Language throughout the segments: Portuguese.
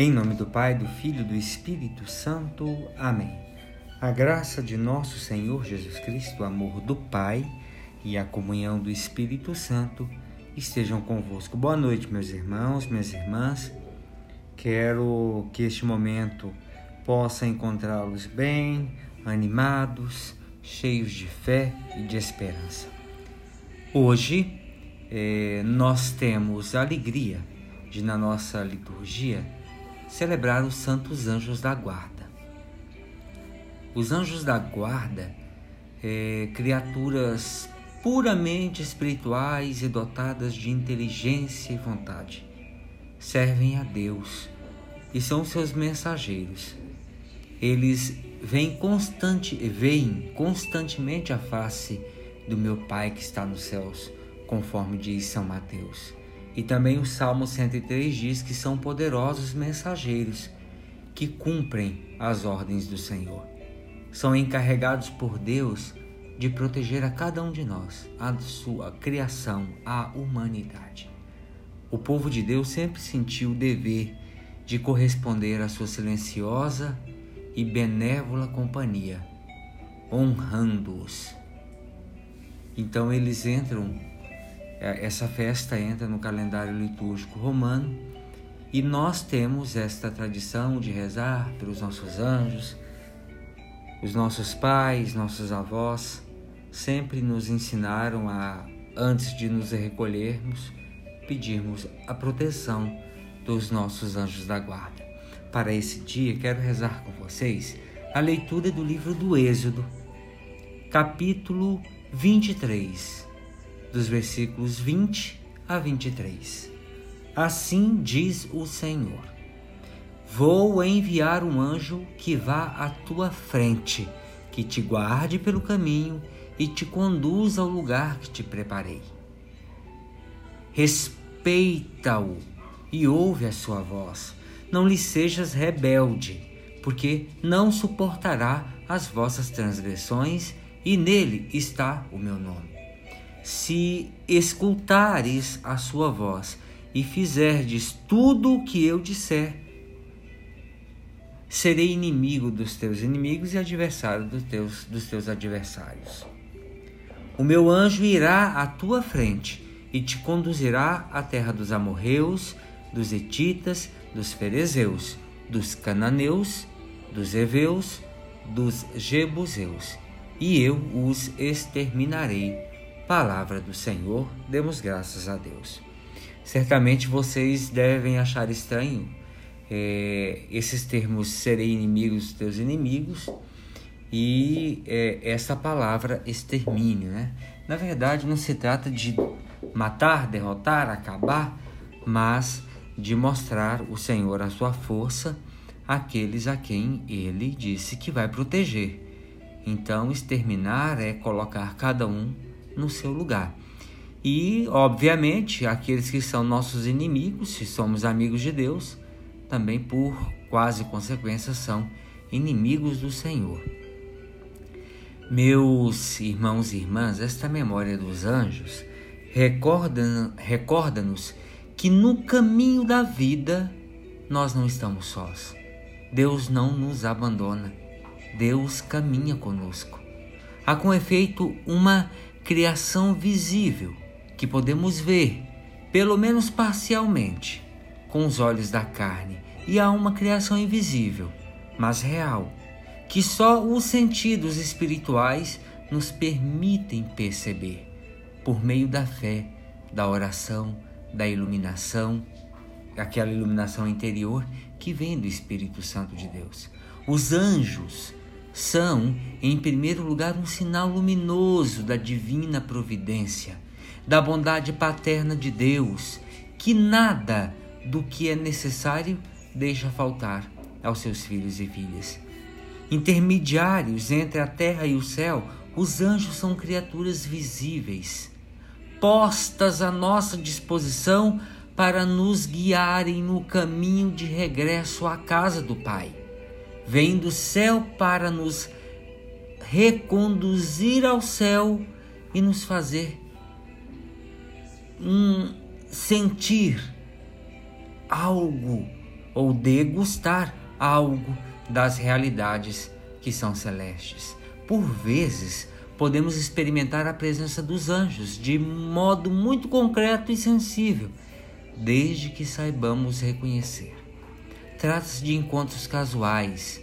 Em nome do Pai, do Filho e do Espírito Santo. Amém. A graça de nosso Senhor Jesus Cristo, o amor do Pai e a comunhão do Espírito Santo estejam convosco. Boa noite, meus irmãos, minhas irmãs. Quero que este momento possa encontrá-los bem, animados, cheios de fé e de esperança. Hoje eh, nós temos a alegria de, na nossa liturgia, celebrar os santos anjos da guarda. Os anjos da guarda, é, criaturas puramente espirituais e dotadas de inteligência e vontade, servem a Deus e são seus mensageiros. Eles vêm, constante, veem constantemente a face do meu Pai que está nos céus, conforme diz São Mateus. E também o Salmo 103 diz que são poderosos mensageiros que cumprem as ordens do Senhor. São encarregados por Deus de proteger a cada um de nós, a sua criação, a humanidade. O povo de Deus sempre sentiu o dever de corresponder à sua silenciosa e benévola companhia, honrando-os. Então eles entram essa festa entra no calendário litúrgico romano e nós temos esta tradição de rezar pelos nossos anjos, os nossos pais, nossos avós sempre nos ensinaram a, antes de nos recolhermos, pedirmos a proteção dos nossos anjos da guarda. Para esse dia, quero rezar com vocês a leitura do livro do Êxodo, capítulo 23 dos versículos 20 a 23. Assim diz o Senhor: Vou enviar um anjo que vá à tua frente, que te guarde pelo caminho e te conduza ao lugar que te preparei. Respeita-o e ouve a sua voz. Não lhe sejas rebelde, porque não suportará as vossas transgressões, e nele está o meu nome se escutares a sua voz e fizerdes tudo o que eu disser, serei inimigo dos teus inimigos e adversário dos teus, dos teus adversários. O meu anjo irá à tua frente e te conduzirá à terra dos amorreus, dos etitas, dos ferezeus, dos cananeus, dos heveus, dos jebuseus, e eu os exterminarei Palavra do Senhor, demos graças a Deus. Certamente vocês devem achar estranho é, esses termos serei inimigos dos teus inimigos e é, essa palavra extermínio, né? Na verdade, não se trata de matar, derrotar, acabar, mas de mostrar o Senhor a sua força àqueles a quem ele disse que vai proteger. Então, exterminar é colocar cada um no seu lugar. E, obviamente, aqueles que são nossos inimigos, se somos amigos de Deus, também por quase consequência são inimigos do Senhor. Meus irmãos e irmãs, esta memória dos anjos recorda-nos recorda que no caminho da vida nós não estamos sós. Deus não nos abandona. Deus caminha conosco. Há com efeito uma criação visível que podemos ver, pelo menos parcialmente, com os olhos da carne, e há uma criação invisível, mas real, que só os sentidos espirituais nos permitem perceber, por meio da fé, da oração, da iluminação, aquela iluminação interior que vem do Espírito Santo de Deus. Os anjos são, em primeiro lugar, um sinal luminoso da divina providência, da bondade paterna de Deus, que nada do que é necessário deixa faltar aos seus filhos e filhas. Intermediários entre a terra e o céu, os anjos são criaturas visíveis, postas à nossa disposição para nos guiarem no caminho de regresso à casa do Pai vem do céu para nos reconduzir ao céu e nos fazer um sentir algo ou degustar algo das realidades que são celestes. Por vezes, podemos experimentar a presença dos anjos de modo muito concreto e sensível, desde que saibamos reconhecer. Trata-se de encontros casuais,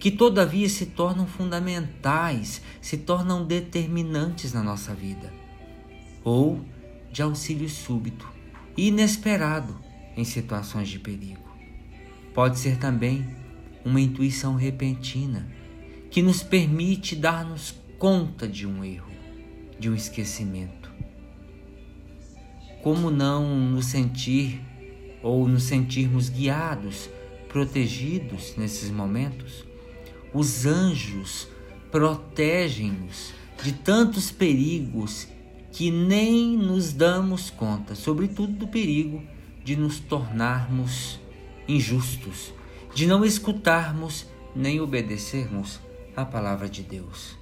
que todavia se tornam fundamentais, se tornam determinantes na nossa vida, ou de auxílio súbito inesperado em situações de perigo. Pode ser também uma intuição repentina que nos permite dar-nos conta de um erro, de um esquecimento. Como não nos sentir ou nos sentirmos guiados, protegidos nesses momentos? Os anjos protegem-nos de tantos perigos que nem nos damos conta, sobretudo do perigo de nos tornarmos injustos, de não escutarmos nem obedecermos a palavra de Deus.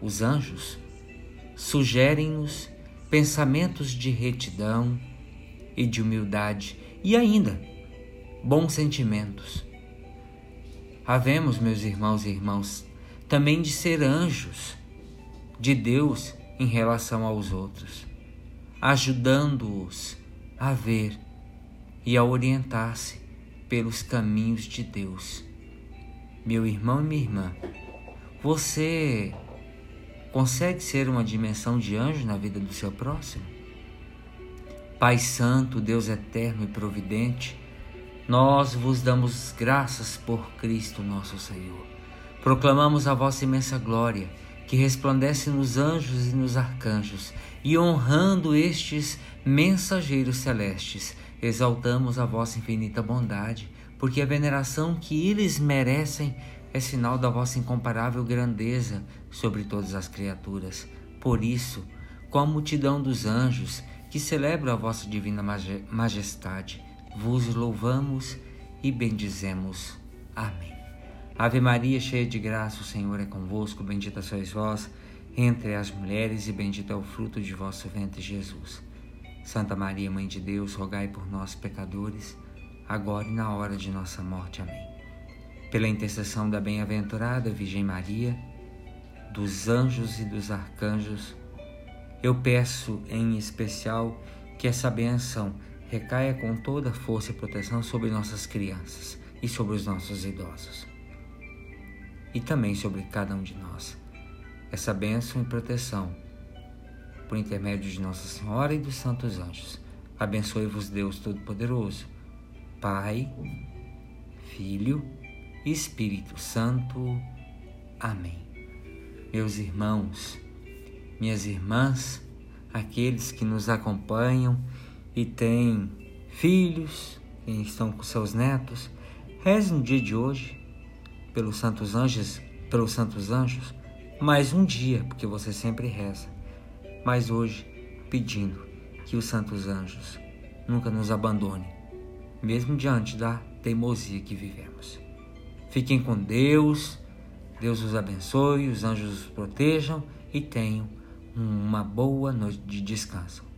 Os anjos sugerem-nos pensamentos de retidão e de humildade e ainda bons sentimentos. Havemos, meus irmãos e irmãs, também de ser anjos de Deus em relação aos outros, ajudando-os a ver e a orientar-se pelos caminhos de Deus. Meu irmão e minha irmã, você consegue ser uma dimensão de anjo na vida do seu próximo? Pai Santo, Deus eterno e providente, nós vos damos graças por Cristo nosso Senhor. Proclamamos a vossa imensa glória que resplandece nos anjos e nos arcanjos, e honrando estes mensageiros celestes, exaltamos a vossa infinita bondade, porque a veneração que eles merecem é sinal da vossa incomparável grandeza sobre todas as criaturas. Por isso, com a multidão dos anjos que celebram a vossa divina majestade, vos louvamos e bendizemos. Amém. Ave Maria, cheia de graça, o Senhor é convosco, bendita sois vós entre as mulheres e bendito é o fruto de vosso ventre, Jesus. Santa Maria, Mãe de Deus, rogai por nós, pecadores, agora e na hora de nossa morte. Amém. Pela intercessão da bem-aventurada Virgem Maria, dos anjos e dos arcanjos, eu peço em especial que essa benção recaia com toda a força e proteção sobre nossas crianças e sobre os nossos idosos e também sobre cada um de nós. Essa bênção e proteção, por intermédio de Nossa Senhora e dos Santos Anjos, abençoe-vos Deus Todo-Poderoso, Pai, Filho e Espírito Santo. Amém. Meus irmãos, minhas irmãs, aqueles que nos acompanham e têm filhos e estão com seus netos, reze no dia de hoje pelos santos anjos, pelos santos anjos, mais um dia, porque você sempre reza, mas hoje pedindo que os santos anjos nunca nos abandonem, mesmo diante da teimosia que vivemos. Fiquem com Deus, Deus os abençoe, os anjos os protejam e tenham uma boa noite de descanso.